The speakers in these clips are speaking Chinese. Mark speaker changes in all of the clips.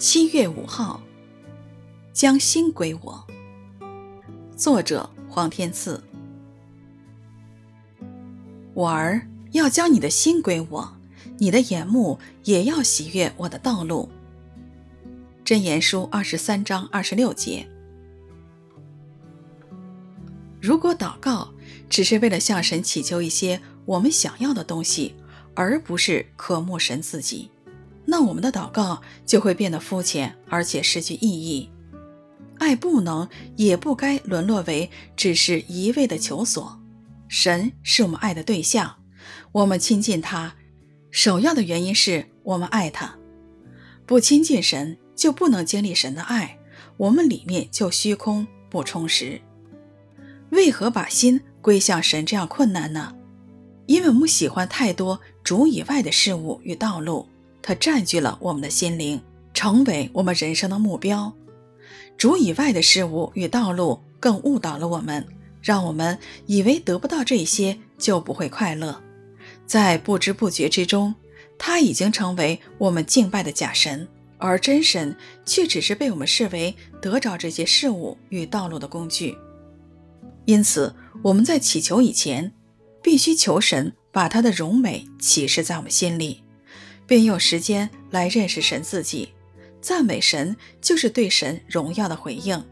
Speaker 1: 七月五号，将心归我。作者黄天赐。我儿，要将你的心归我，你的眼目也要喜悦我的道路。箴言书二十三章二十六节。如果祷告只是为了向神祈求一些我们想要的东西，而不是渴慕神自己，那我们的祷告就会变得肤浅，而且失去意义。爱不能，也不该沦落为只是一味的求索。神是我们爱的对象，我们亲近他，首要的原因是我们爱他。不亲近神，就不能经历神的爱，我们里面就虚空不充实。为何把心归向神这样困难呢？因为我们喜欢太多主以外的事物与道路，它占据了我们的心灵，成为我们人生的目标。主以外的事物与道路更误导了我们，让我们以为得不到这些就不会快乐。在不知不觉之中，他已经成为我们敬拜的假神，而真神却只是被我们视为得着这些事物与道路的工具。因此，我们在祈求以前，必须求神把他的荣美启示在我们心里，并用时间来认识神自己。赞美神就是对神荣耀的回应，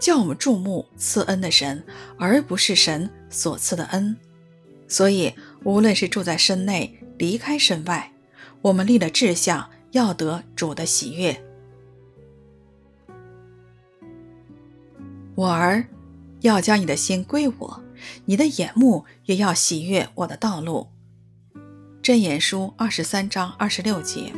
Speaker 1: 叫我们注目赐恩的神，而不是神所赐的恩。所以，无论是住在身内，离开身外，我们立了志向，要得主的喜悦。我儿。要将你的心归我，你的眼目也要喜悦我的道路。箴言书二十三章二十六节。